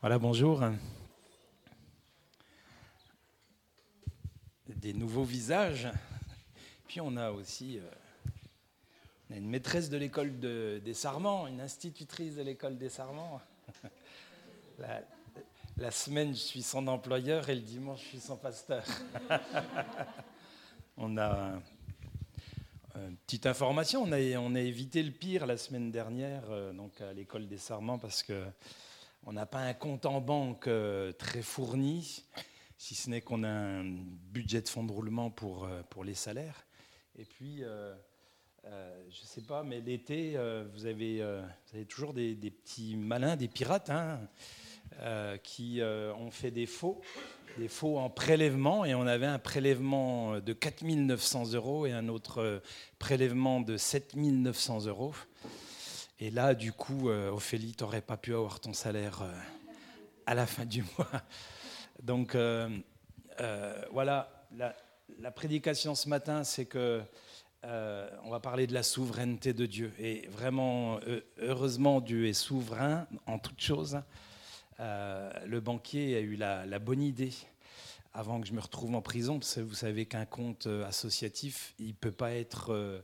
Voilà, bonjour. Des nouveaux visages. Puis on a aussi euh, une maîtresse de l'école des Sarments, une institutrice de l'école des Sarments. La, semaine, je suis son employeur et le dimanche, je suis son pasteur. on a une petite information, on a, on a, évité le pire la semaine dernière euh, donc à l'école des Sarments parce que on n'a pas un compte en banque euh, très fourni, si ce n'est qu'on a un budget de fonds de roulement pour, euh, les salaires. Et puis, euh, je ne sais pas, mais l'été, vous, avez, vous avez toujours des, petits malins, des pirates, hein, qui ont fait des faux, des faux en prélèvement. Et on avait un prélèvement de 4 900 euros et un autre prélèvement de 7 900 euros. Et là, du coup, euh, Ophélie, tu n'aurais pas pu avoir ton salaire euh, à la fin du mois. Donc, euh, voilà, la, prédication ce matin, c'est que on va parler de la souveraineté de Dieu. Et vraiment, heureusement, Dieu est souverain en toutes choses. le banquier a eu la, la, bonne idée, avant que je me retrouve en prison, parce que vous savez qu'un compte associatif, il ne peut pas être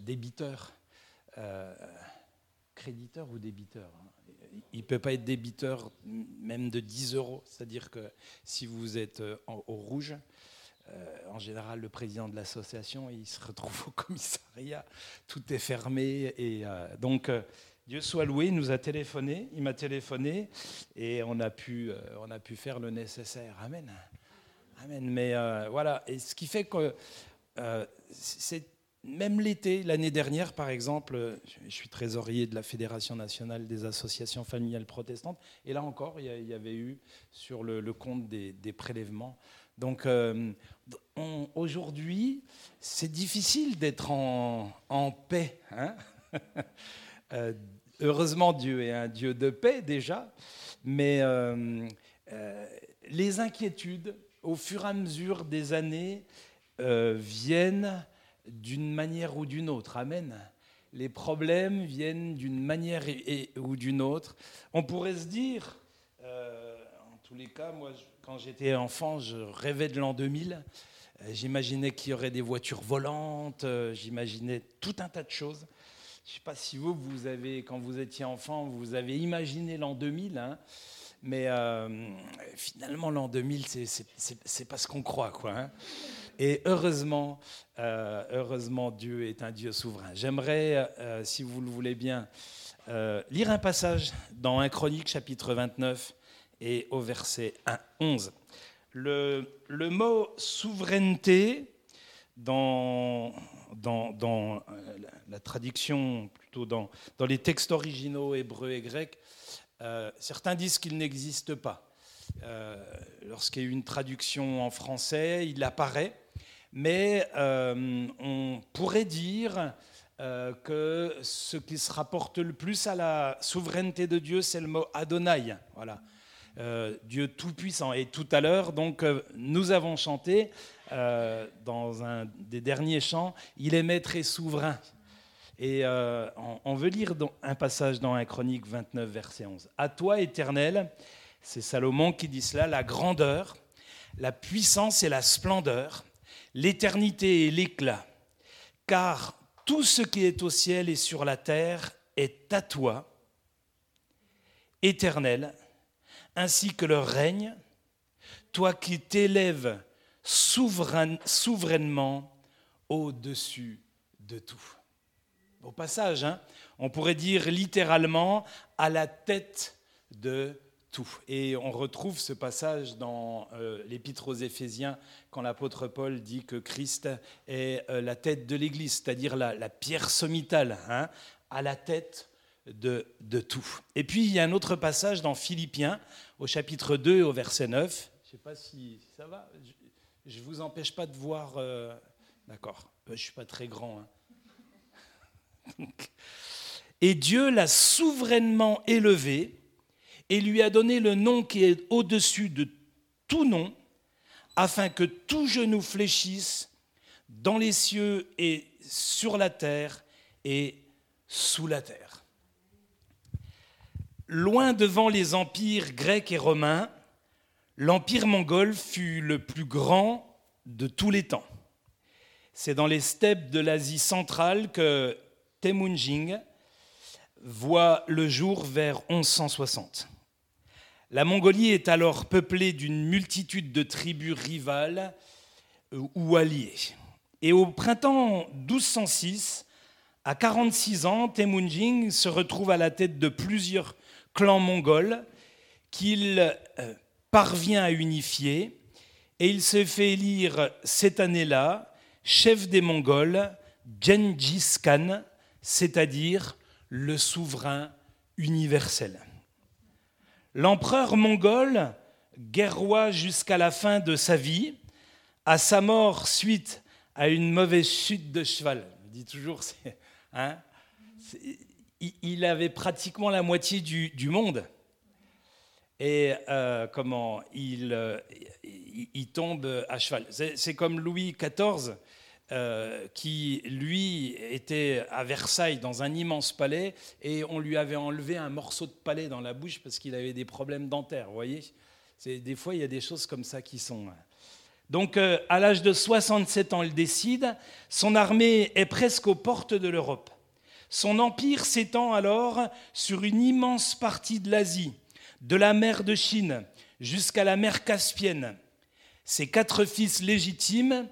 débiteur créditeur ou débiteur. Hein. Il ne peut pas être débiteur même de 10 euros. C'est-à-dire que si vous êtes euh, au rouge, euh, en général, le président de l'association, il se retrouve au commissariat, tout est fermé. Et euh, donc, Dieu soit loué, il nous a téléphoné, il m'a téléphoné, et on a, pu, on a pu faire le nécessaire. Amen. Amen. Mais voilà, et ce qui fait que c'est même l'été, l'année dernière, par exemple, je suis trésorier de la Fédération nationale des associations familiales protestantes, et là encore, il y avait eu sur le, compte des, prélèvements. Donc euh, aujourd'hui, c'est difficile d'être en, paix. Hein. Euh, heureusement, Dieu est un Dieu de paix déjà, mais euh, les inquiétudes, au fur et à mesure des années, viennent d'une manière ou d'une autre. Amen. Les problèmes viennent d'une manière ou d'une autre. On pourrait se dire, euh, en tous les cas, moi, quand j'étais enfant, je rêvais de l'an 2000. Euh, j'imaginais qu'il y aurait des voitures volantes, euh, j'imaginais tout un tas de choses. Je ne sais pas si vous, vous avez, quand vous étiez enfant, vous avez imaginé l'an 2000, hein. mais finalement, l'an 2000, c'est pas ce qu'on croit. Quoi, hein. Et heureusement, euh, heureusement, Dieu est un Dieu souverain. J'aimerais, euh, si vous le voulez bien, euh, lire un passage dans 1 Chronique, chapitre 29, et au verset 1, 11. Le, mot souveraineté, dans, la, traduction, plutôt dans, dans les textes originaux hébreux et grecs, certains disent qu'il n'existe pas. Lorsqu'il y a une traduction en français, il apparaît mais euh, on pourrait dire euh, que ce qui se rapporte le plus à la souveraineté de Dieu, c'est le mot Adonai. Voilà. Euh, Dieu tout-puissant. Et tout à l'heure, donc, nous avons chanté dans un des derniers chants, Il est maître et souverain. Et on, veut lire un passage dans 1 Chronique 29, verset 11. À toi, éternel, c'est Salomon qui dit cela, la grandeur, la puissance et la splendeur l'éternité et l'éclat, car tout ce qui est au ciel et sur la terre est à toi, éternel, ainsi que le règne, toi qui t'élèves souverainement au-dessus de tout. Au passage, hein, on pourrait dire littéralement à la tête de et on retrouve ce passage dans euh, l'Épître aux Éphésiens quand l'apôtre Paul dit que Christ est euh, la tête de l'Église, c'est-à-dire la, pierre sommitale, hein, à la tête de, tout. Et puis il y a un autre passage dans Philippiens au chapitre 2 au verset 9. Je ne sais pas si ça va. Je ne vous empêche pas de voir. Euh, d'accord, je ne suis pas très grand. Hein. Et Dieu l'a souverainement élevé et lui a donné le nom qui est au-dessus de tout nom, afin que tout genou fléchisse dans les cieux et sur la terre et sous la terre. Loin devant les empires grecs et romains, l'empire mongol fut le plus grand de tous les temps. C'est dans les steppes de l'Asie centrale que Temujin voit le jour vers 1160. La Mongolie est alors peuplée d'une multitude de tribus rivales euh, ou alliées. Et au printemps 1206, à 46 ans, Temujin se retrouve à la tête de plusieurs clans mongols qu'il euh, parvient à unifier et il se fait élire cette année-là chef des Mongols, Genghis Khan, c'est-à-dire le souverain universel. L'empereur mongol, guerroie jusqu'à la fin de sa vie, à sa mort suite à une mauvaise chute de cheval, je dis toujours, hein, il avait pratiquement la moitié du, monde. Et euh, comment euh, il, il, tombe à cheval. C'est comme Louis XIV euh, qui, lui, était à Versailles dans un immense palais et on lui avait enlevé un morceau de palais dans la bouche parce qu'il avait des problèmes dentaires. Vous voyez Des fois, il y a des choses comme ça qui sont. Hein. Donc, euh, à l'âge de 67 ans, il décide. Son armée est presque aux portes de l'Europe. Son empire s'étend alors sur une immense partie de l'Asie, de la mer de Chine jusqu'à la mer Caspienne. Ses quatre fils légitimes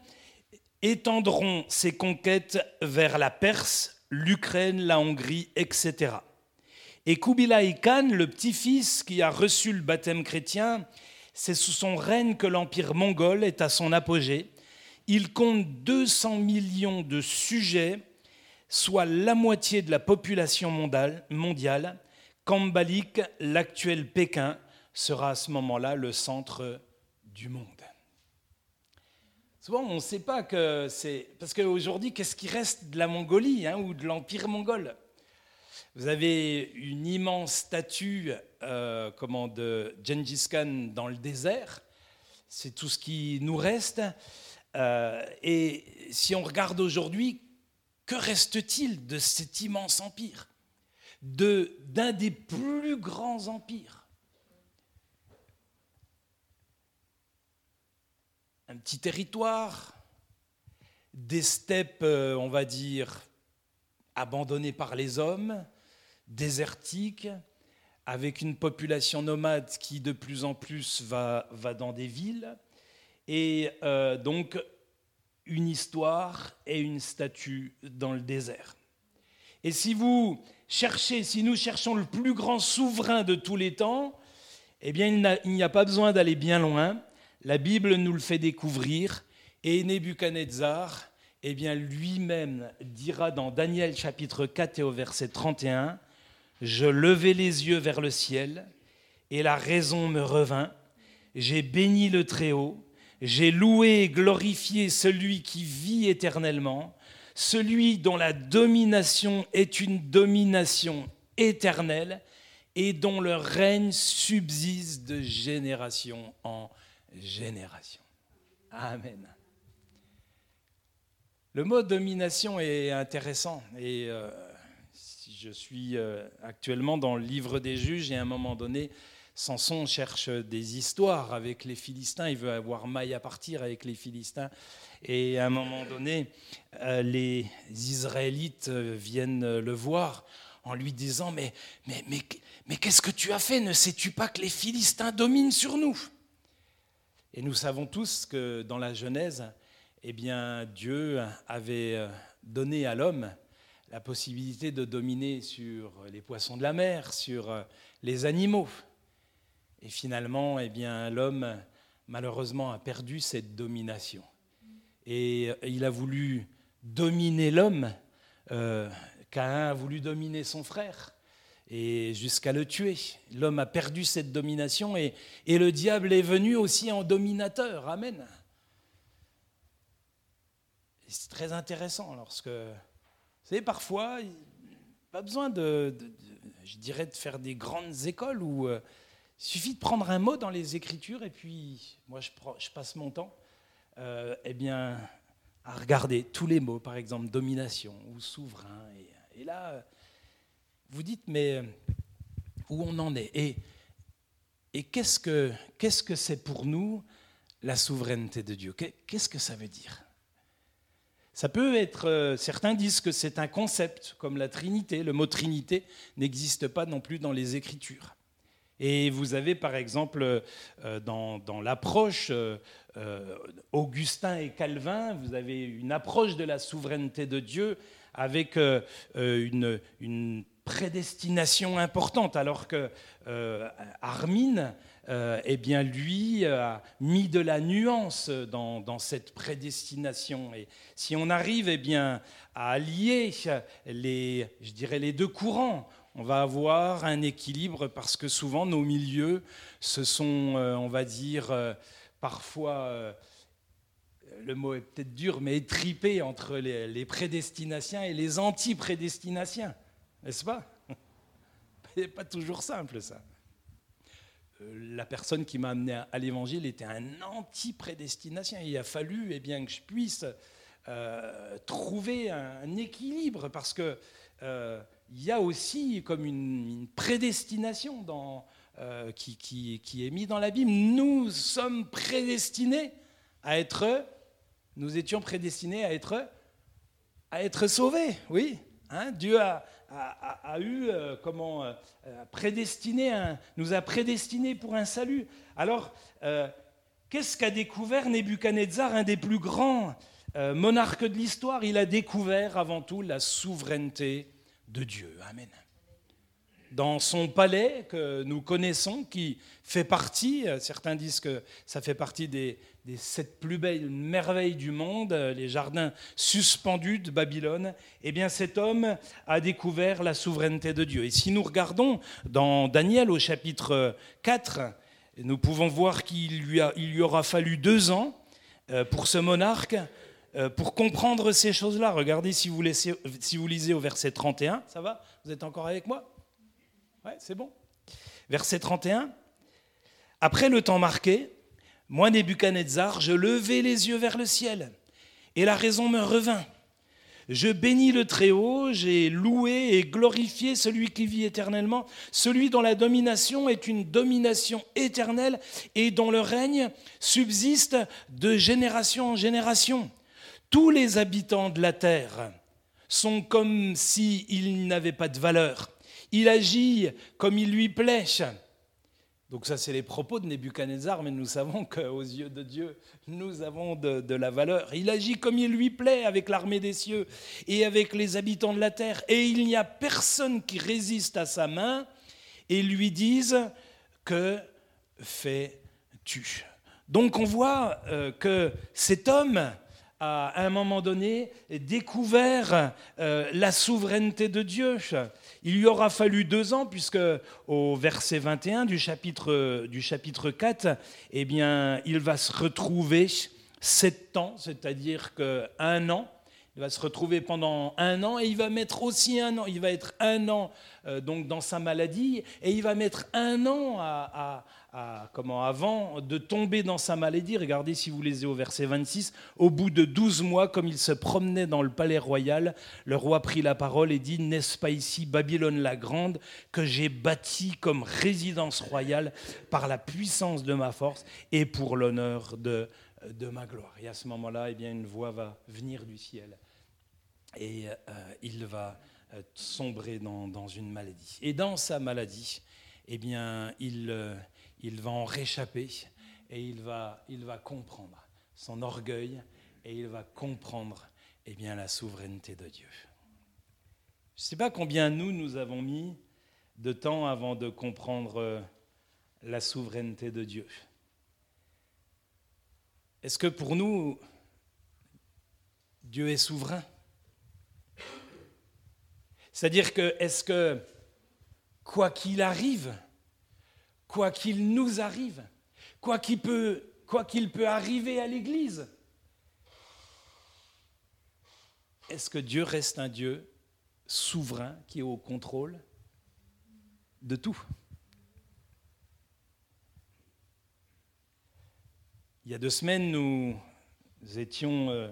étendront ses conquêtes vers la Perse, l'Ukraine, la Hongrie, etc. Et Kubilai Khan, le petit-fils qui a reçu le baptême chrétien, c'est sous son règne que l'empire mongol est à son apogée. Il compte 200 millions de sujets, soit la moitié de la population mondiale. Kambalik, l'actuel Pékin, sera à ce moment-là le centre du monde. Souvent, on ne sait pas que c'est. Parce qu'aujourd'hui, qu'est-ce qui reste de la Mongolie hein, ou de l'Empire mongol? Vous avez une immense statue euh, de Gengis Khan dans le désert. C'est tout ce qui nous reste. Euh, et si on regarde aujourd'hui, que reste-t-il de cet immense empire? D'un des plus grands empires un petit territoire, des steppes, euh, on va dire, abandonnées par les hommes, désertiques, avec une population nomade qui de plus en plus va, va dans des villes, et euh, donc une histoire et une statue dans le désert. Et si vous cherchez, si nous cherchons le plus grand souverain de tous les temps, eh bien il n'y a pas besoin d'aller bien loin la Bible nous le fait découvrir et Nebuchadnezzar, eh bien lui-même dira dans Daniel chapitre 4 et au verset 31, Je levai les yeux vers le ciel et la raison me revint, j'ai béni le Très-Haut, j'ai loué et glorifié celui qui vit éternellement, celui dont la domination est une domination éternelle et dont le règne subsiste de génération en génération. Amen. Le mot domination est intéressant et euh, je suis euh, actuellement dans le livre des juges et à un moment donné, Samson cherche des histoires avec les Philistins, il veut avoir maille à partir avec les Philistins. Et à un moment donné, euh, les Israélites viennent le voir en lui disant mais, mais, mais, mais qu'est-ce que tu as fait? Ne sais-tu pas que les Philistins dominent sur nous? Et nous savons tous que dans la Genèse, eh bien, Dieu avait euh, donné à l'homme la possibilité de dominer sur les poissons de la mer, sur euh, les animaux. Et finalement, eh bien, l'homme, malheureusement, a perdu cette domination. Et euh, il a voulu dominer l'homme. Euh, Caïn a voulu dominer son frère et jusqu'à le tuer. L'homme a perdu cette domination et, et, le diable est venu aussi en dominateur. Amen. C'est très intéressant lorsque, vous savez, parfois, pas besoin de, je dirais, de faire des grandes écoles où euh, il suffit de prendre un mot dans les Écritures et puis, moi, je, passe mon temps, euh, eh bien, à regarder tous les mots, par exemple, domination ou souverain. Et là, vous dites, mais où on en est? Et, et qu'est-ce que qu'est-ce que c'est pour nous la souveraineté de Dieu? Qu'est-ce que ça veut dire? Ça peut être, euh, certains disent que c'est un concept, comme la Trinité. Le mot Trinité n'existe pas non plus dans les Écritures. Et vous avez par exemple euh, dans, l'approche euh, Augustin et Calvin, vous avez une approche de la souveraineté de Dieu avec une, prédestination importante, alors que Armine euh, eh bien, lui a mis de la nuance dans, cette prédestination. Et si on arrive eh bien, à allier les, je dirais, les deux courants, on va avoir un équilibre parce que souvent nos milieux, ce sont, euh, on va dire, euh, parfois, le mot est peut-être dur, mais étripés entre les, les prédestinatiens et les anti-prédestinatiens, n'est-ce pas? C'est pas toujours simple ça. Euh, la personne qui m'a amené à l'évangile était un anti-prédestination. Il a fallu eh bien, que je puisse euh, trouver un, équilibre parce que euh, il y a aussi comme une, prédestination dans, qui, est mise dans la Bible. Nous sommes prédestinés à être, nous étions prédestinés à être, à être sauvés, oui. Hein. Dieu a, a, eu, euh, comment, euh, prédestiné nous a prédestinés pour un salut. Alors, euh, qu'est-ce qu'a découvert Nebuchadnezzar, un des plus grands monarques de l'histoire? Il a découvert avant tout la souveraineté de Dieu. Amen dans son palais que nous connaissons, qui fait partie, euh, certains disent que ça fait partie des, sept plus belles merveilles du monde, euh, les jardins suspendus de Babylone, eh bien cet homme a découvert la souveraineté de Dieu. Et si nous regardons dans Daniel au chapitre 4, nous pouvons voir qu'il lui, aura fallu deux ans euh, pour ce monarque pour comprendre ces choses-là. Regardez si vous lisez au verset 31, ça va? Vous êtes encore avec moi? Ouais, c'est bon. Verset 31. Après le temps marqué, moi, Nebuchadnezzar, je levai les yeux vers le ciel, et la raison me revint. Je bénis le Très-Haut, j'ai loué et glorifié celui qui vit éternellement, celui dont la domination est une domination éternelle et dont le règne subsiste de génération en génération. Tous les habitants de la terre sont comme s'ils n'avaient pas de valeur. Il agit comme il lui plaît. Donc ça, c'est les propos de Nebuchadnezzar, mais nous savons qu'aux yeux de Dieu, nous avons de, la valeur. Il agit comme il lui plaît avec l'armée des cieux et avec les habitants de la terre. Et il n'y a personne qui résiste à sa main et lui dise que fais-tu Donc on voit euh, que cet homme à un moment donné découvert euh, la souveraineté de Dieu. Il lui aura fallu deux ans, puisque au verset 21 du chapitre, du chapitre 4, eh bien, il va se retrouver sept ans, c'est-à-dire qu'un an. Il va se retrouver pendant un an et il va mettre aussi un an. Il va être un an euh, donc dans sa maladie et il va mettre un an à comment, avant de tomber dans sa maladie, regardez si vous lisez au verset 26, au bout de douze mois, comme il se promenait dans le palais royal, le roi prit la parole et dit, n'est-ce pas ici Babylone la grande que j'ai bâtie comme résidence royale par la puissance de ma force et pour l'honneur de, de ma gloire Et à ce moment-là, eh bien, une voix va venir du ciel et euh, il va euh, sombrer dans, dans, une maladie. Et dans sa maladie, eh bien, il... Euh, il va en réchapper et il va, il va comprendre son orgueil et il va comprendre eh bien, la souveraineté de Dieu. Je ne sais pas combien nous, nous avons mis de temps avant de comprendre euh, la souveraineté de Dieu. Est-ce que pour nous, Dieu est souverain? C'est-à-dire que, est-ce que, quoi qu'il arrive, quoi qu'il nous arrive, quoi qu'il peut, quoi qu'il peut arriver à l'Église. Est-ce que Dieu reste un Dieu souverain qui est au contrôle de tout? Il y a deux semaines, nous étions euh,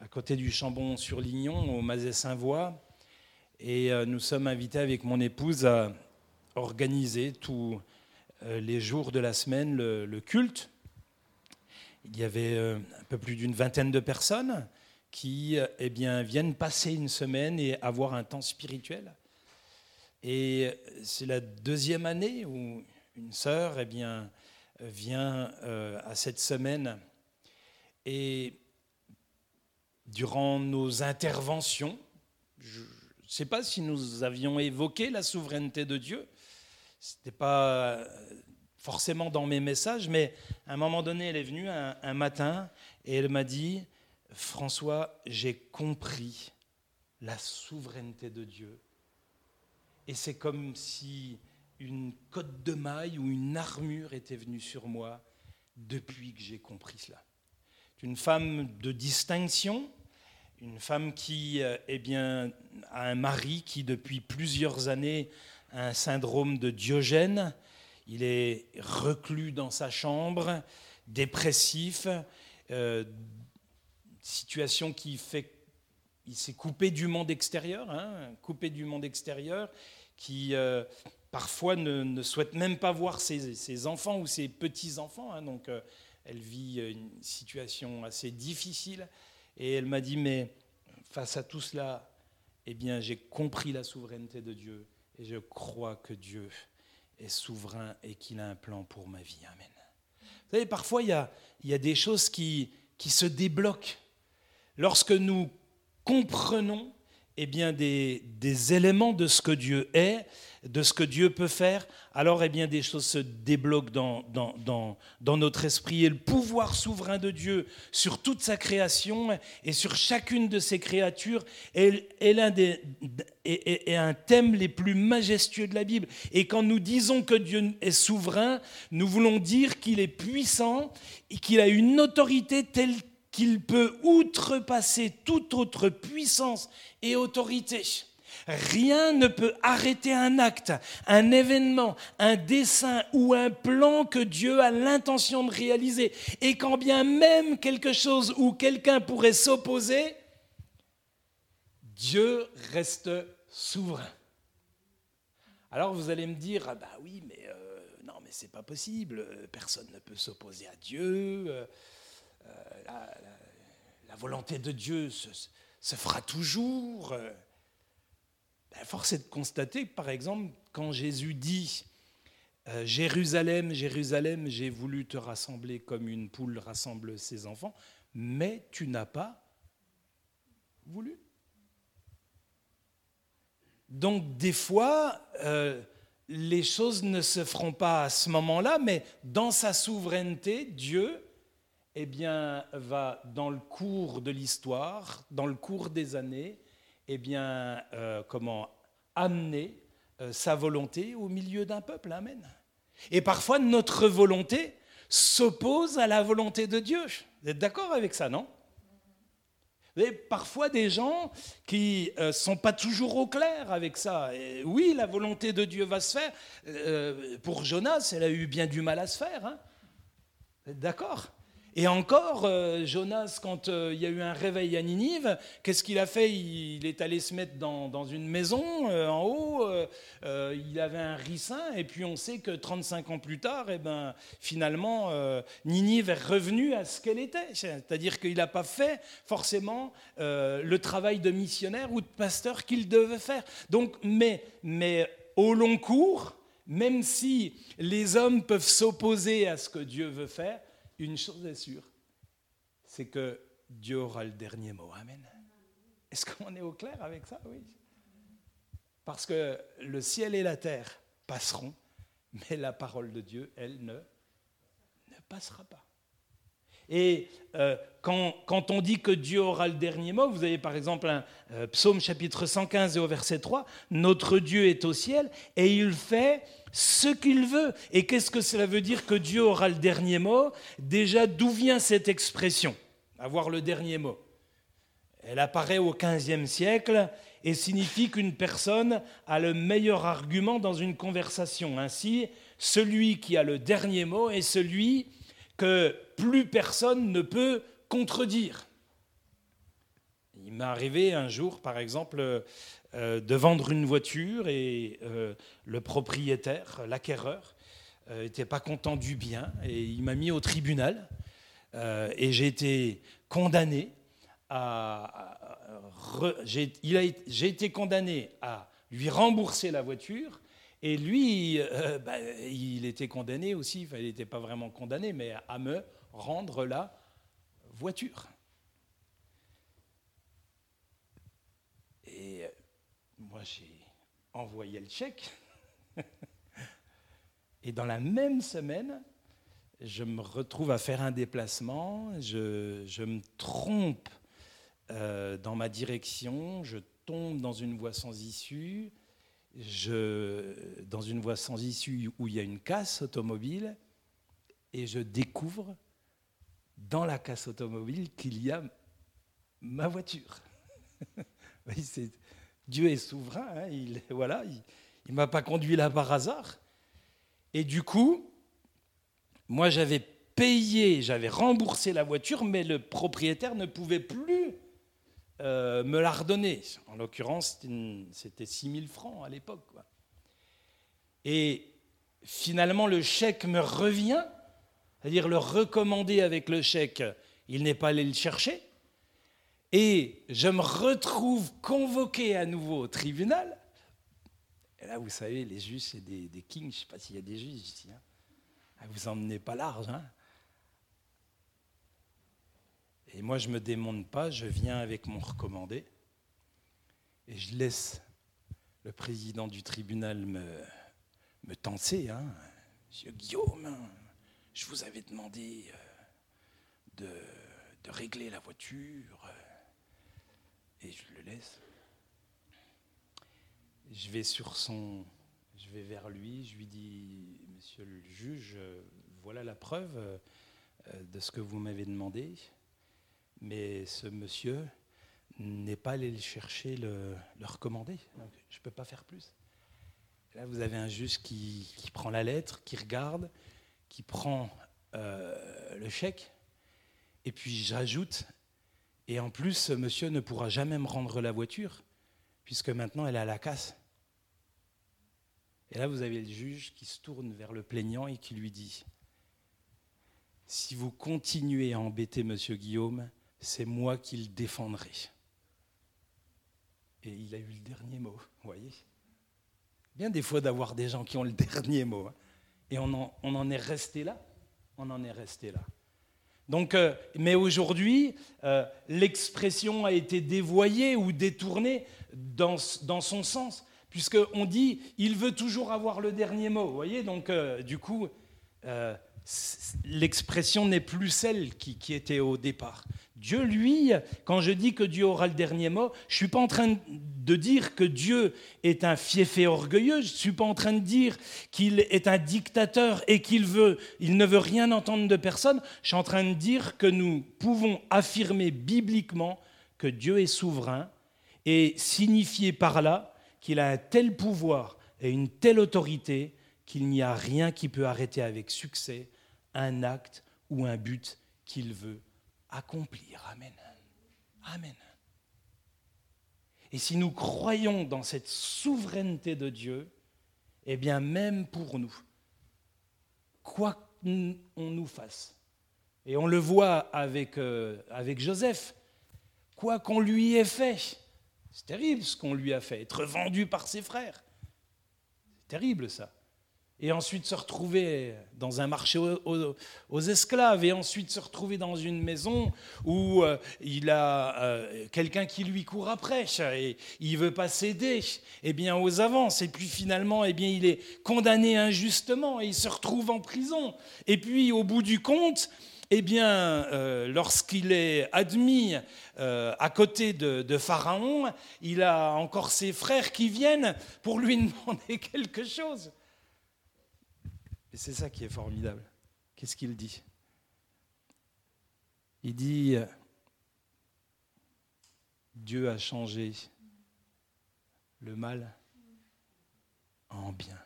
à côté du Chambon-sur-Lignon, au Mazet-Saint-Voix, et euh, nous sommes invités avec mon épouse à organisé tous les jours de la semaine le, culte. Il y avait un peu plus d'une vingtaine de personnes qui eh bien, viennent passer une semaine et avoir un temps spirituel. Et c'est la deuxième année où une sœur eh bien, vient à cette semaine et durant nos interventions, je ne sais pas si nous avions évoqué la souveraineté de Dieu. Ce n'était pas forcément dans mes messages, mais à un moment donné, elle est venue un, matin et elle m'a dit, François, j'ai compris la souveraineté de Dieu. Et c'est comme si une cotte de maille ou une armure était venue sur moi depuis que j'ai compris cela une femme de distinction, une femme qui euh, eh bien, a un mari qui, depuis plusieurs années, a un syndrome de Diogène. Il est reclus dans sa chambre, dépressif, euh, situation qui fait il s'est coupé du monde extérieur, hein, coupé du monde extérieur, qui euh, parfois ne, souhaite même pas voir ses, enfants ou ses petits-enfants. Hein, donc, elle vit une situation assez difficile. Et elle m'a dit, mais face à tout cela, eh bien, j'ai compris la souveraineté de Dieu et je crois que Dieu est souverain et qu'il a un plan pour ma vie. Amen. Vous savez, parfois, il y a, il y a des choses qui, qui se débloquent. Lorsque nous comprenons eh bien, des, éléments de ce que Dieu est, de ce que Dieu peut faire, alors eh bien, des choses se débloquent dans, dans, dans, notre esprit. Et le pouvoir souverain de Dieu sur toute sa création et sur chacune de ses créatures est, est, est un thème les plus majestueux de la Bible. Et quand nous disons que Dieu est souverain, nous voulons dire qu'il est puissant et qu'il a une autorité telle qu'il peut outrepasser toute autre puissance et autorité. Rien ne peut arrêter un acte, un événement, un dessein ou un plan que Dieu a l'intention de réaliser. Et quand bien même quelque chose ou quelqu'un pourrait s'opposer, Dieu reste souverain. Alors vous allez me dire, ah bah oui, mais euh, non, mais c'est pas possible, personne ne peut s'opposer à Dieu. Euh, euh, la, volonté de Dieu se, fera toujours. Euh, ben, force est de constater par exemple, quand Jésus dit euh, Jérusalem, Jérusalem, j'ai voulu te rassembler comme une poule rassemble ses enfants, mais tu n'as pas voulu. Donc des fois, les choses ne se feront pas à ce moment-là, mais dans sa souveraineté, Dieu eh bien, va dans le cours de l'histoire, dans le cours des années, eh bien, euh, comment amener euh, sa volonté au milieu d'un peuple. Amen. Et parfois, notre volonté s'oppose à la volonté de Dieu. Vous êtes d'accord avec ça, non? Vous avez parfois des gens qui ne euh, sont pas toujours au clair avec ça. oui, la volonté de Dieu va se faire. pour Jonas, elle a eu bien du mal à se faire. Hein vous êtes d'accord? Et encore, euh, Jonas, quand euh, il y a eu un réveil à Ninive, qu'est-ce qu'il a fait? Il, est allé se mettre dans, une maison euh, en haut, il avait un ricin, et puis on sait que 35 ans plus tard, eh ben, finalement, Ninive est revenue à ce qu'elle était. C'est-à-dire qu'il n'a pas fait forcément le travail de missionnaire ou de pasteur qu'il devait faire. Donc, mais, mais au long cours, même si les hommes peuvent s'opposer à ce que Dieu veut faire, une chose est sûre, c'est que Dieu aura le dernier mot. Amen. Est-ce qu'on est au clair avec ça? Oui. Parce que le ciel et la terre passeront, mais la parole de Dieu, elle ne, ne passera pas. Et euh, quand, quand, on dit que Dieu aura le dernier mot, vous avez par exemple un euh, psaume chapitre 115 et au verset 3, Notre Dieu est au ciel et il fait ce qu'il veut. Et qu'est-ce que cela veut dire que Dieu aura le dernier mot? Déjà, d'où vient cette expression? Avoir le dernier mot. Elle apparaît au XVe siècle et signifie qu'une personne a le meilleur argument dans une conversation. Ainsi, celui qui a le dernier mot est celui que plus personne ne peut contredire. Il m'est arrivé un jour, par exemple, euh, de vendre une voiture et euh, le propriétaire, l'acquéreur, n'était pas content du bien et il m'a mis au tribunal et j'ai été condamné à, j'ai été condamné à lui rembourser la voiture et lui, bah, il était condamné aussi, enfin, il n'était pas vraiment condamné, mais à me rendre la voiture. Et euh, moi, j'ai envoyé le chèque. Et dans la même semaine, je me retrouve à faire un déplacement, je, me trompe euh, dans ma direction, je tombe dans une voie sans issue, je, dans une voie sans issue où il y a une casse automobile, et je découvre dans la casse automobile qu'il y a ma voiture. Dieu est souverain, hein, il voilà, il ne m'a pas conduit là par hasard. Et du coup, moi j'avais payé, j'avais remboursé la voiture, mais le propriétaire ne pouvait plus euh, me la redonner. En l'occurrence, c'était 6 000 francs à l'époque. Et finalement, le chèque me revient, c'est-à-dire le recommander avec le chèque, il n'est pas allé le chercher. Et je me retrouve convoqué à nouveau au tribunal. Et là, vous savez, les juges, c'est des, kings. Je ne sais pas s'il y a des juges ici. Hein. Ah, vous emmenez pas large. Hein. Et moi, je ne me démonte pas, je viens avec mon recommandé. Et je laisse le président du tribunal me, me tenter. Hein. Monsieur Guillaume, je vous avais demandé euh, de, de régler la voiture et je le laisse. Je vais sur son, je vais vers lui, je lui dis, Monsieur le juge, voilà la preuve euh, de ce que vous m'avez demandé, mais ce monsieur n'est pas allé le chercher, le, recommander. je ne peux pas faire plus. là, vous avez un juge qui, prend la lettre, qui regarde, qui prend euh, le chèque, et puis j'ajoute et en plus, monsieur ne pourra jamais me rendre la voiture, puisque maintenant elle est à la casse. Et là, vous avez le juge qui se tourne vers le plaignant et qui lui dit, si vous continuez à embêter monsieur Guillaume, c'est moi qui le défendrai. Et il a eu le dernier mot, vous voyez Bien des fois d'avoir des gens qui ont le dernier mot. Hein. Et on en est resté là? On en est resté là. Donc, euh, mais aujourd'hui, euh, l'expression a été dévoyée ou détournée dans, dans son sens, puisqu'on dit il veut toujours avoir le dernier mot. Vous voyez, donc euh, du coup, l'expression n'est plus celle qui, était au départ. Dieu, lui, quand je dis que Dieu aura le dernier mot, je ne suis pas en train de dire que Dieu est un fiefé orgueilleux, je ne suis pas en train de dire qu'il est un dictateur et qu'il ne veut rien entendre de personne. Je suis en train de dire que nous pouvons affirmer bibliquement que Dieu est souverain et signifier par là qu'il a un tel pouvoir et une telle autorité qu'il n'y a rien qui peut arrêter avec succès un acte ou un but qu'il veut accomplir. Amen. Amen. Et si nous croyons dans cette souveraineté de Dieu, eh bien même pour nous, quoi qu'on nous fasse, et on le voit avec, euh, avec Joseph, quoi qu'on lui ait fait, c'est terrible ce qu'on lui a fait, être vendu par ses frères. C'est terrible ça et ensuite se retrouver dans un marché aux, esclaves, et ensuite se retrouver dans une maison où euh, il a euh, quelqu'un qui lui court après, et il veut pas céder eh bien, aux avances, et puis finalement, eh bien, il est condamné injustement, et il se retrouve en prison. Et puis, au bout du compte, eh bien, euh, lorsqu'il est admis à côté de, Pharaon, il a encore ses frères qui viennent pour lui demander quelque chose. Et c'est ça qui est formidable. Qu'est-ce qu'il dit? Il dit, Dieu a changé le mal en bien.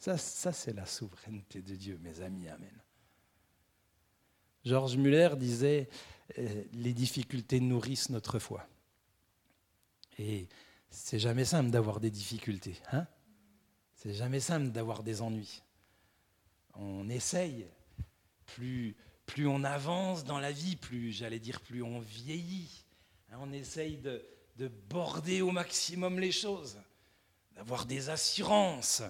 Ça, c'est la souveraineté de Dieu, mes amis. Amen. Georges Muller disait, euh, les difficultés nourrissent notre foi. Et c'est jamais simple d'avoir des difficultés. Hein? C'est jamais simple d'avoir des ennuis. On essaye. Plus, plus on avance dans la vie, plus, j'allais dire, plus on vieillit. Hein, on essaye de, de border au maximum les choses, d'avoir des assurances,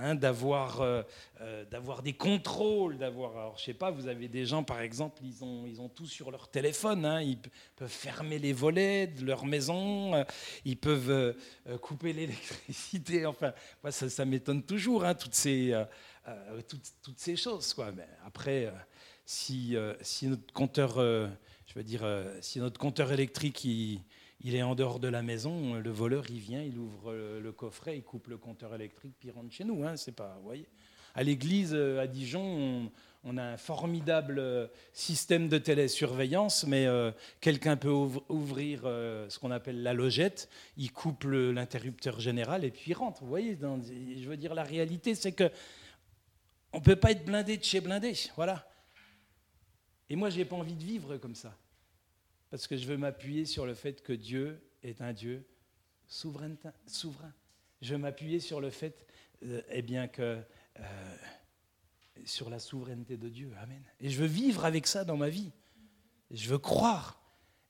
Hein, d'avoir, euh, euh, d'avoir des contrôles, d'avoir. Alors, je sais pas, vous avez des gens, par exemple, ils ont, ils ont tout sur leur téléphone. Hein, ils peuvent fermer les volets de leur maison, euh, ils peuvent couper l'électricité. Enfin, moi, ça, m'étonne toujours, toutes, ces, toutes, toutes, ces choses. Quoi. Mais après, si, si notre compteur, je veux dire, si notre compteur électrique, il est en dehors de la maison, le voleur, il vient, il ouvre le coffret, il coupe le compteur électrique, puis il rentre chez nous. Hein, c'est pas, voyez. À l'église euh, à Dijon, on, a un formidable euh, système de télésurveillance, mais euh, quelqu'un peut ouvrir ce qu'on appelle la logette, il coupe l'interrupteur général et puis il rentre. Voyez, je veux dire, la réalité, c'est que on peut pas être blindé de chez blindé, voilà. Et moi, j'ai pas envie de vivre comme ça parce que je veux m'appuyer sur le fait que Dieu est un Dieu souverain. souverain. Je veux m'appuyer sur le fait euh, eh bien que euh, sur la souveraineté de Dieu. Amen. Et je veux vivre avec ça dans ma vie. Je veux croire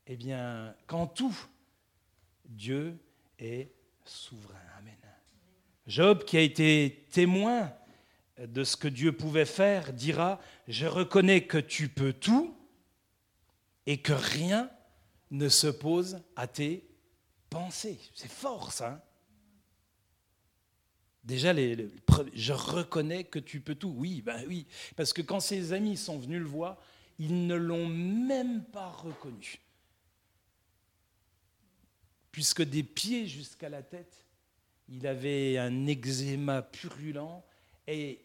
eh bien qu'en tout Dieu est souverain. Amen. Job qui a été témoin de ce que Dieu pouvait faire dira "Je reconnais que tu peux tout et que rien ne se pose à tes pensées. C'est fort ça. Hein. Déjà, je reconnais que tu peux tout. Oui, ben oui. Parce que quand ses amis sont venus le voir, ils ne l'ont même pas reconnu. Puisque des pieds jusqu'à la tête, il avait un eczéma purulent et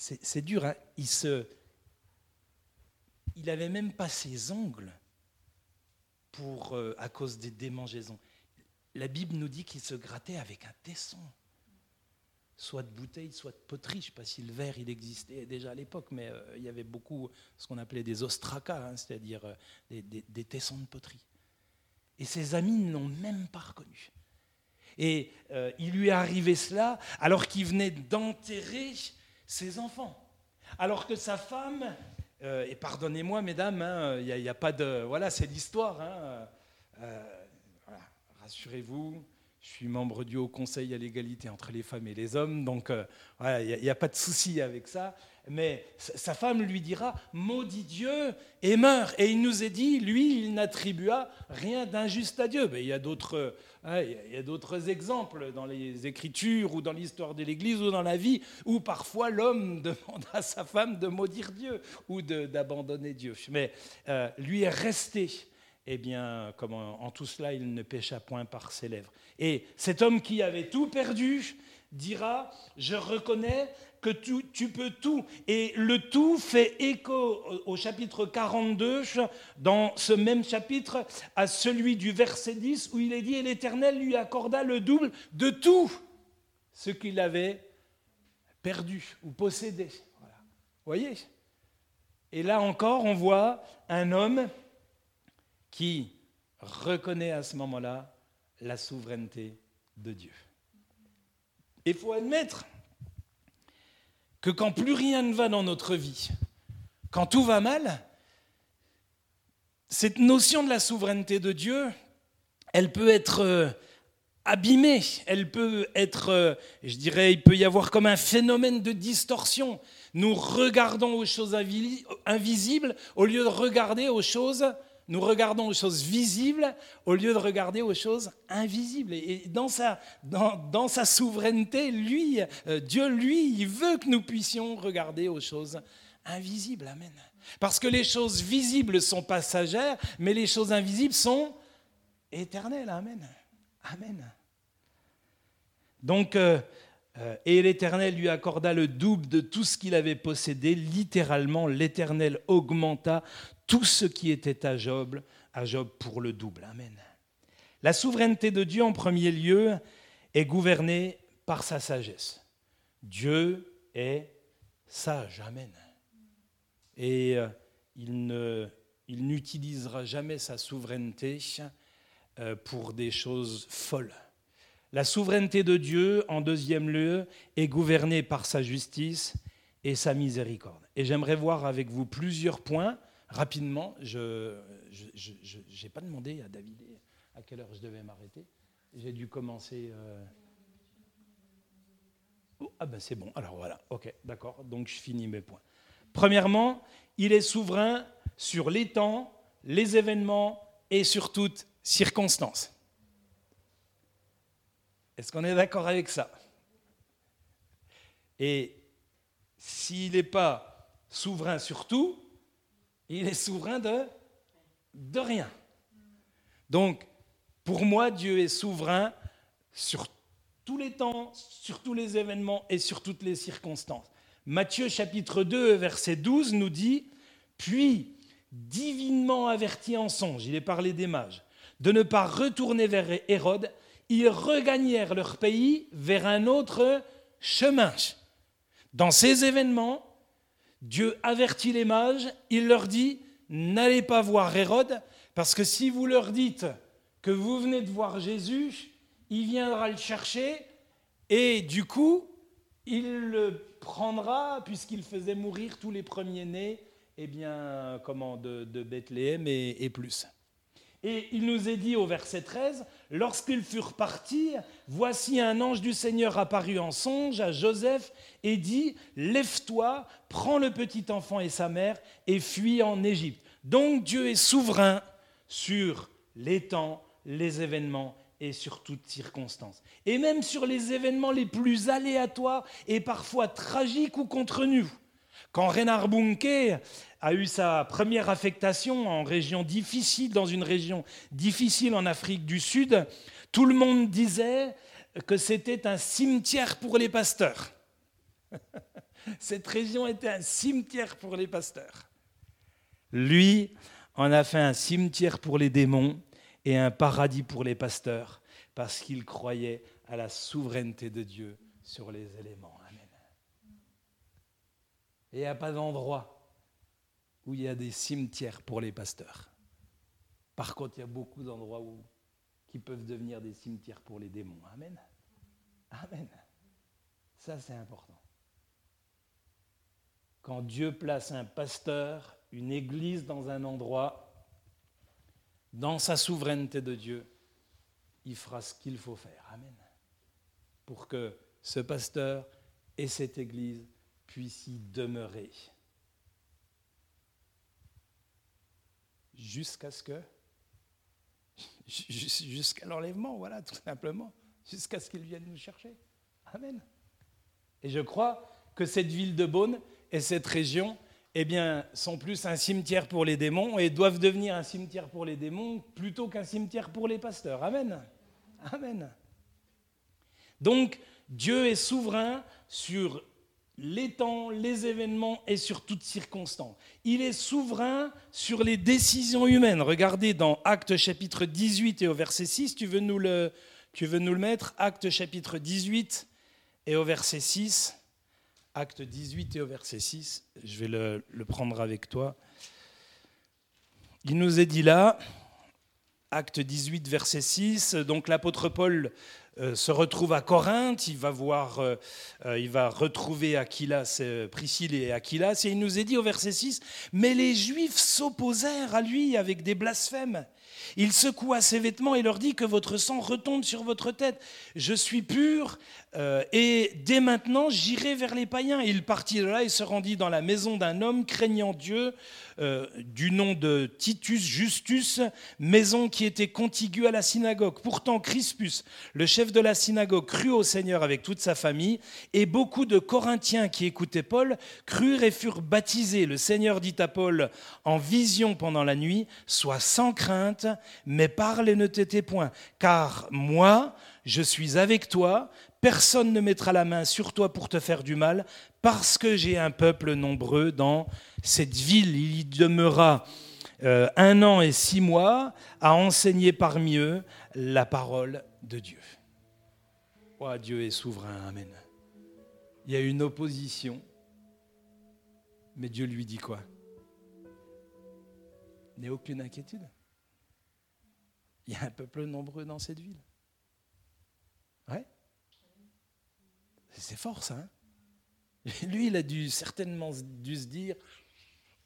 c'est dur. Hein il se, il n'avait même pas ses ongles pour, euh, à cause des démangeaisons. La Bible nous dit qu'il se grattait avec un tesson, soit de bouteille, soit de poterie. Je ne sais pas si le verre il existait déjà à l'époque, mais euh, il y avait beaucoup ce qu'on appelait des ostracas, hein, c'est-à-dire euh, des, tessons de poterie. Et ses amis ne l'ont même pas reconnu. Et il lui est arrivé cela alors qu'il venait d'enterrer ses enfants. Alors que sa femme euh, et pardonnez-moi, mesdames, il hein, n'y a, pas de. Voilà, c'est l'histoire. Hein, euh, rassurez-vous, je suis membre du Haut Conseil à l'égalité entre les femmes et les hommes, donc euh, il n'y a, pas de souci avec ça. Mais sa femme lui dira Maudit Dieu et meurt. Et il nous est dit Lui, il n'attribua rien d'injuste à Dieu. Mais il y a d'autres Hein, il y a d'autres exemples dans les Écritures ou dans l'histoire de l'Église ou dans la vie où parfois l'homme demande à sa femme de maudire Dieu ou d'abandonner Dieu. Mais euh, lui est resté. Eh bien, comme en, tout cela, il ne pécha point par ses lèvres. Et cet homme qui avait tout perdu dira, je reconnais que tu, peux tout. Et le tout fait écho au, chapitre 42, dans ce même chapitre, à celui du verset 10, où il est dit, et l'Éternel lui accorda le double de tout ce qu'il avait perdu ou possédé. Voilà. Voyez? Et là encore, on voit un homme qui reconnaît à ce moment-là la souveraineté de Dieu. Il faut admettre que quand plus rien ne va dans notre vie, quand tout va mal, cette notion de la souveraineté de Dieu, elle peut être euh, abîmée, elle peut être, euh, je dirais, il peut y avoir comme un phénomène de distorsion. Nous regardons aux choses invisibles au lieu de regarder aux choses nous regardons aux choses visibles au lieu de regarder aux choses invisibles. Et dans sa, souveraineté, lui, euh, Dieu, lui, il veut que nous puissions regarder aux choses invisibles. Amen. Parce que les choses visibles sont passagères, mais les choses invisibles sont éternelles. Amen. Amen. Donc, euh, euh, et l'Éternel lui accorda le double de tout ce qu'il avait possédé. Littéralement, l'Éternel augmenta tout ce qui était à Job, à Job pour le double. Amen. La souveraineté de Dieu, en premier lieu, est gouvernée par sa sagesse. Dieu est sage. Amen. Et euh, il n'utilisera jamais sa souveraineté euh, pour des choses folles. La souveraineté de Dieu, en deuxième lieu, est gouvernée par sa justice et sa miséricorde. Et j'aimerais voir avec vous plusieurs points rapidement. Je n'ai pas demandé à David à quelle heure je devais m'arrêter. J'ai dû commencer. Euh, oh, ah ben c'est bon. Alors voilà. Ok, d'accord. Donc je finis mes points. Premièrement, il est souverain sur les temps, les événements et sur toutes circonstances. Est-ce qu'on est, d'accord avec ça? Et s'il n'est pas souverain sur tout, il est souverain de, rien. Donc, pour moi, Dieu est souverain sur tous les temps, sur tous les événements et sur toutes les circonstances. Matthieu chapitre 2, verset 12 nous dit, puis, divinement averti en songe, il est parlé des mages, de ne pas retourner vers Hérode, ils regagnèrent leur pays vers un autre chemin. Dans ces événements, Dieu avertit les mages, il leur dit, n'allez pas voir Hérode, parce que si vous leur dites que vous venez de voir Jésus, il viendra le chercher, et du coup, il le prendra, puisqu'il faisait mourir tous les premiers-nés, eh bien, comment, de, Bethléem et plus. Et il nous est dit au verset 13, lorsqu'ils furent partis, voici un ange du Seigneur apparut en songe à Joseph et dit, lève-toi, prends le petit enfant et sa mère et fuis en Égypte. Donc Dieu est souverain sur les temps, les événements et sur toutes circonstances. Et même sur les événements les plus aléatoires et parfois tragiques ou contre nous. Quand Reinhard Bunke a eu sa première affectation en région difficile, dans une région difficile en Afrique du Sud, tout le monde disait que c'était un cimetière pour les pasteurs. Cette région était un cimetière pour les pasteurs. Lui en a fait un cimetière pour les démons et un paradis pour les pasteurs, parce qu'il croyait à la souveraineté de Dieu sur les éléments. Et il n'y a pas d'endroit où il y a des cimetières pour les pasteurs. Par contre, il y a beaucoup d'endroits où, qui peuvent devenir des cimetières pour les démons. Amen. Amen. Ça, c'est important. Quand Dieu place un pasteur, une église dans un endroit, dans sa souveraineté de Dieu, il fera ce qu'il faut faire. Amen. Pour que ce pasteur et cette église puisse y demeurer. Jusqu'à ce que jusqu'à l'enlèvement, voilà, tout simplement, jusqu'à ce qu'ils viennent nous chercher. Amen. Et je crois que cette ville de Beaune et cette région, eh bien, sont plus un cimetière pour les démons et doivent devenir un cimetière pour les démons plutôt qu'un cimetière pour les pasteurs. Amen. Amen. Donc, Dieu est souverain sur les temps, les événements et sur toutes circonstances. Il est souverain sur les décisions humaines. Regardez dans Actes chapitre 18 et au verset 6, tu veux nous le, tu veux nous le mettre? Actes chapitre 18 et au verset 6. Acte 18 et au verset 6, je vais le, le prendre avec toi. Il nous est dit là, Acte 18, verset 6, donc l'apôtre Paul se retrouve à Corinthe, il va, voir, euh, euh, il va retrouver Aquilas, Priscille et Aquilas, et il nous est dit au verset 6, mais les Juifs s'opposèrent à lui avec des blasphèmes. Il secoua ses vêtements et leur dit que votre sang retombe sur votre tête. Je suis pur et dès maintenant j'irai vers les païens. Il partit de là et se rendit dans la maison d'un homme craignant Dieu, euh, du nom de Titus Justus, maison qui était contiguë à la synagogue. Pourtant, Crispus, le chef de la synagogue, crut au Seigneur avec toute sa famille, et beaucoup de Corinthiens qui écoutaient Paul crurent et furent baptisés. Le Seigneur dit à Paul en vision pendant la nuit, Sois sans crainte, mais parle et ne t'étais point, car moi, je suis avec toi, personne ne mettra la main sur toi pour te faire du mal, parce que j'ai un peuple nombreux dans cette ville. Il y demeura euh, un an et six mois à enseigner parmi eux la parole de Dieu. Dieu est souverain, Amen. Il y a une opposition, mais Dieu lui dit quoi? N'aie aucune inquiétude. Il y a un peuple nombreux dans cette ville. Ouais. C'est fort ça. Hein. Lui, il a dû certainement dû se dire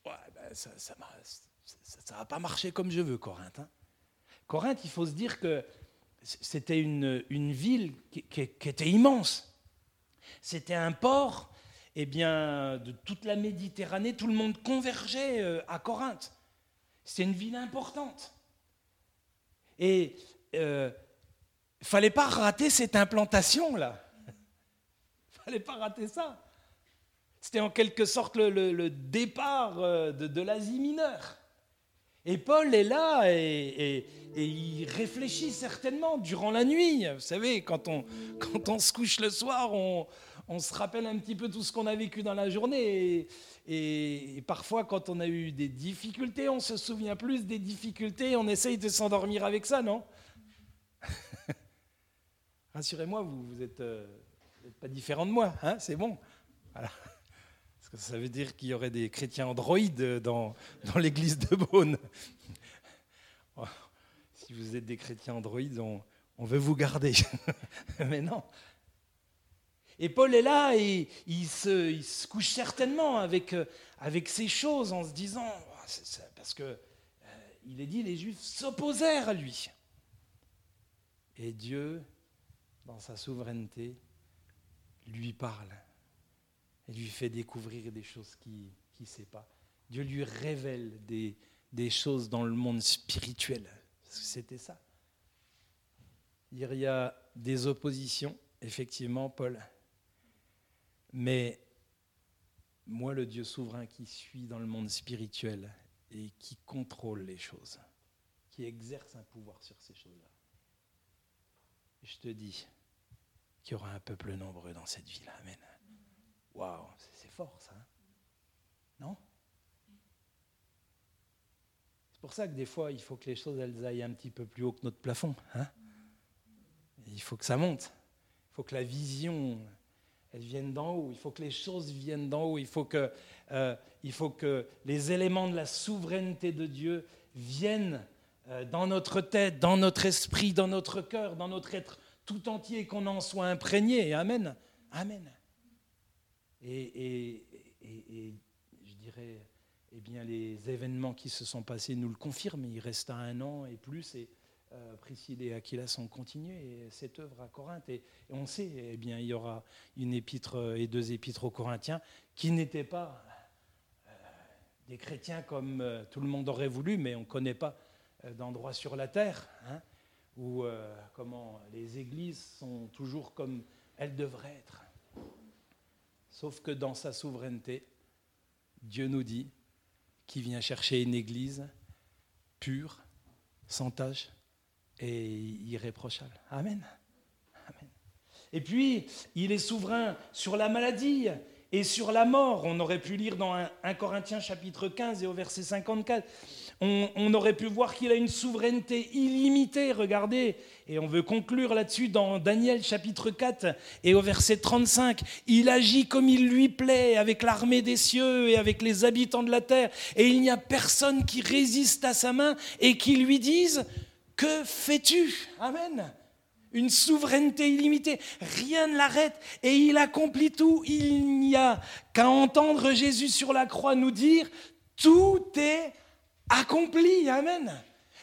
ouais, ben, ça ne va pas marcher comme je veux, Corinthe. Hein. Corinthe, il faut se dire que c'était une, une, ville qui, était immense. C'était un port eh bien, de toute la Méditerranée, tout le monde convergeait euh, à Corinthe. C'était une ville importante. Et il euh, ne fallait pas rater cette implantation-là. Fallait pas rater ça. C'était en quelque sorte le, départ euh, de, l'Asie mineure. Et Paul est là et, il réfléchit certainement durant la nuit. Vous savez, quand on, quand on se couche le soir, on, on se rappelle un petit peu tout ce qu'on a vécu dans la journée. Et, parfois, quand on a eu des difficultés, on se souvient plus des difficultés. On essaye de s'endormir avec ça, non? Rassurez-moi, vous n'êtes euh, pas différent de moi, hein c'est bon. Voilà ça veut dire qu'il y aurait des chrétiens androïdes dans, l'église de Beaune. Oh, si vous êtes des chrétiens androïdes, on veut vous garder. Mais non. Et Paul est là et il se, il se couche certainement avec, euh, avec ces choses en se disant, oh, parce que euh, il est dit, les Juifs s'opposèrent à lui. Et Dieu, dans sa souveraineté, lui parle et lui fait découvrir des choses qu'il ne sait pas. Dieu lui révèle des, des choses dans le monde spirituel. C'était ça. Il y a des oppositions, effectivement, Paul. Mais moi, le Dieu souverain qui suis dans le monde spirituel et qui contrôle les choses, qui exerce un pouvoir sur ces choses-là, je te dis qu'il y aura un peuple nombreux dans cette ville. Amen. Waouh, c'est fort ça. Hein. non? C'est pour ça que des fois, il faut que les choses elles aillent un petit peu plus haut que notre plafond. Hein il faut que ça monte. Il faut que la vision, elle vienne d'en haut. Il faut que les choses viennent d'en haut. Il faut que, euh, il faut que les éléments de la souveraineté de Dieu viennent euh, dans notre tête, dans notre esprit, dans notre cœur, dans notre être tout entier, qu'on en soit imprégné. Amen. Amen. Et, je dirais, eh bien, les événements qui se sont passés nous le confirment. Il reste un an et plus. Et Priscille et Aquilas ont continué cette œuvre à Corinthe. Et, on sait, eh bien, il y aura une épître et deux épîtres aux Corinthiens qui n'étaient pas euh, des chrétiens comme euh, tout le monde aurait voulu, mais on ne connaît pas d'endroit sur la terre hein, où les églises sont toujours comme elles devraient être. Sauf que dans sa souveraineté, Dieu nous dit qu'il vient chercher une église pure, sans tache et irréprochable. Amen. Amen. Et puis, il est souverain sur la maladie et sur la mort. On aurait pu lire dans 1 Corinthiens chapitre 15 et au verset 54 on, aurait pu voir qu'il a une souveraineté illimitée, regardez, et on veut conclure là-dessus dans Daniel chapitre 4 et au verset 35, il agit comme il lui plaît avec l'armée des cieux et avec les habitants de la terre, et il n'y a personne qui résiste à sa main et qui lui dise, que fais-tu? Amen une souveraineté illimitée. Rien ne l'arrête et il accomplit tout. Il n'y a qu'à entendre Jésus sur la croix nous dire, tout est accompli. Amen.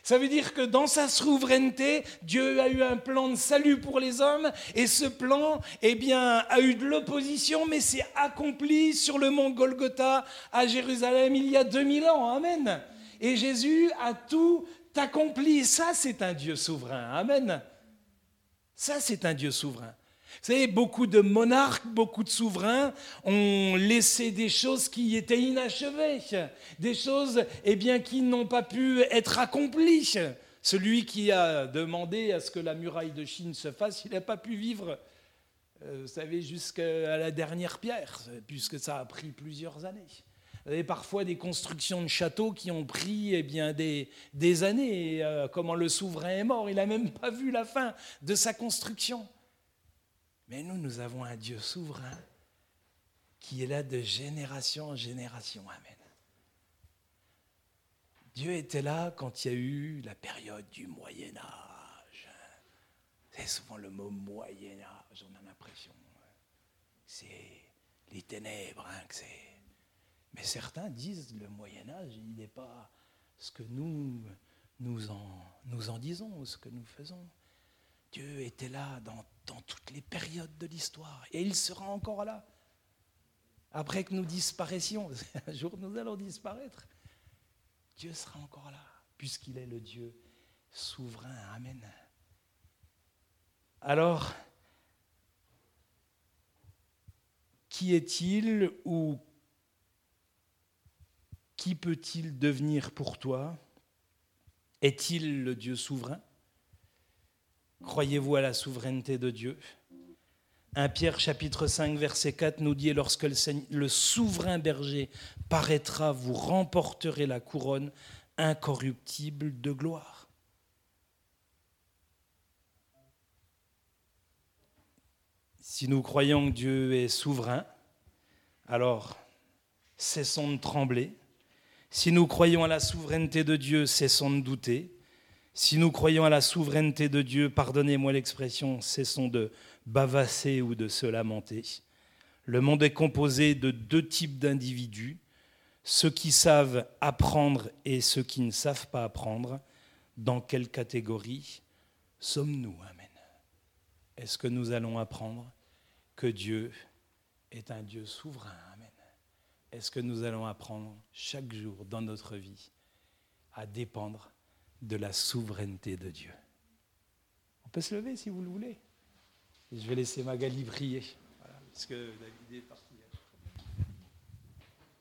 Ça veut dire que dans sa souveraineté, Dieu a eu un plan de salut pour les hommes et ce plan, eh a eu de l'opposition, mais c'est accompli sur le mont Golgotha à Jérusalem il y a 2000 ans. Amen. Et Jésus a tout accompli. Ça, c'est un Dieu souverain. Amen. Ça, c'est un Dieu souverain. Vous savez, beaucoup de monarques, beaucoup de souverains ont laissé des choses qui étaient inachevées, des choses eh qui n'ont pas pu être accomplies. Celui qui a demandé à ce que la muraille de Chine se fasse, il n'a pas pu vivre, euh, vous savez, jusqu'à la dernière pierre, puisque ça a pris plusieurs années. Vous avez parfois des constructions de châteaux qui ont pris eh bien, des, des années. Euh, comment le souverain est mort, il n'a même pas vu la fin de sa construction. Mais nous, nous avons un Dieu souverain qui est là de génération en génération. Amen. Dieu était là quand il y a eu la période du Moyen Âge. C'est souvent le mot Moyen Âge, on a l'impression. C'est les ténèbres, hein, que c'est. Mais certains disent le Moyen Âge, n'est pas ce que nous, nous, en, nous en disons, ce que nous faisons. Dieu était là dans, dans toutes les périodes de l'histoire et il sera encore là. Après que nous disparaissions, un jour nous allons disparaître. Dieu sera encore là, puisqu'il est le Dieu souverain. Amen. Alors, qui est-il ou qui peut-il devenir pour toi? Est-il le Dieu souverain? Croyez-vous à la souveraineté de Dieu? 1 Pierre chapitre 5 verset 4 nous dit, lorsque le, souverain berger paraîtra, vous remporterez la couronne incorruptible de gloire. Si nous croyons que Dieu est souverain, alors cessons de trembler. Si nous croyons à la souveraineté de Dieu, cessons de douter. Si nous croyons à la souveraineté de Dieu, pardonnez-moi l'expression, cessons de bavasser ou de se lamenter. Le monde est composé de deux types d'individus, ceux qui savent apprendre et ceux qui ne savent pas apprendre. Dans quelle catégorie sommes-nous? Amen. Est-ce que nous allons apprendre que Dieu est un Dieu souverain? Est-ce que nous allons apprendre chaque jour dans notre vie à dépendre de la souveraineté de Dieu? On peut se lever si vous le voulez. je vais laisser Magali prier, parce que David est parti.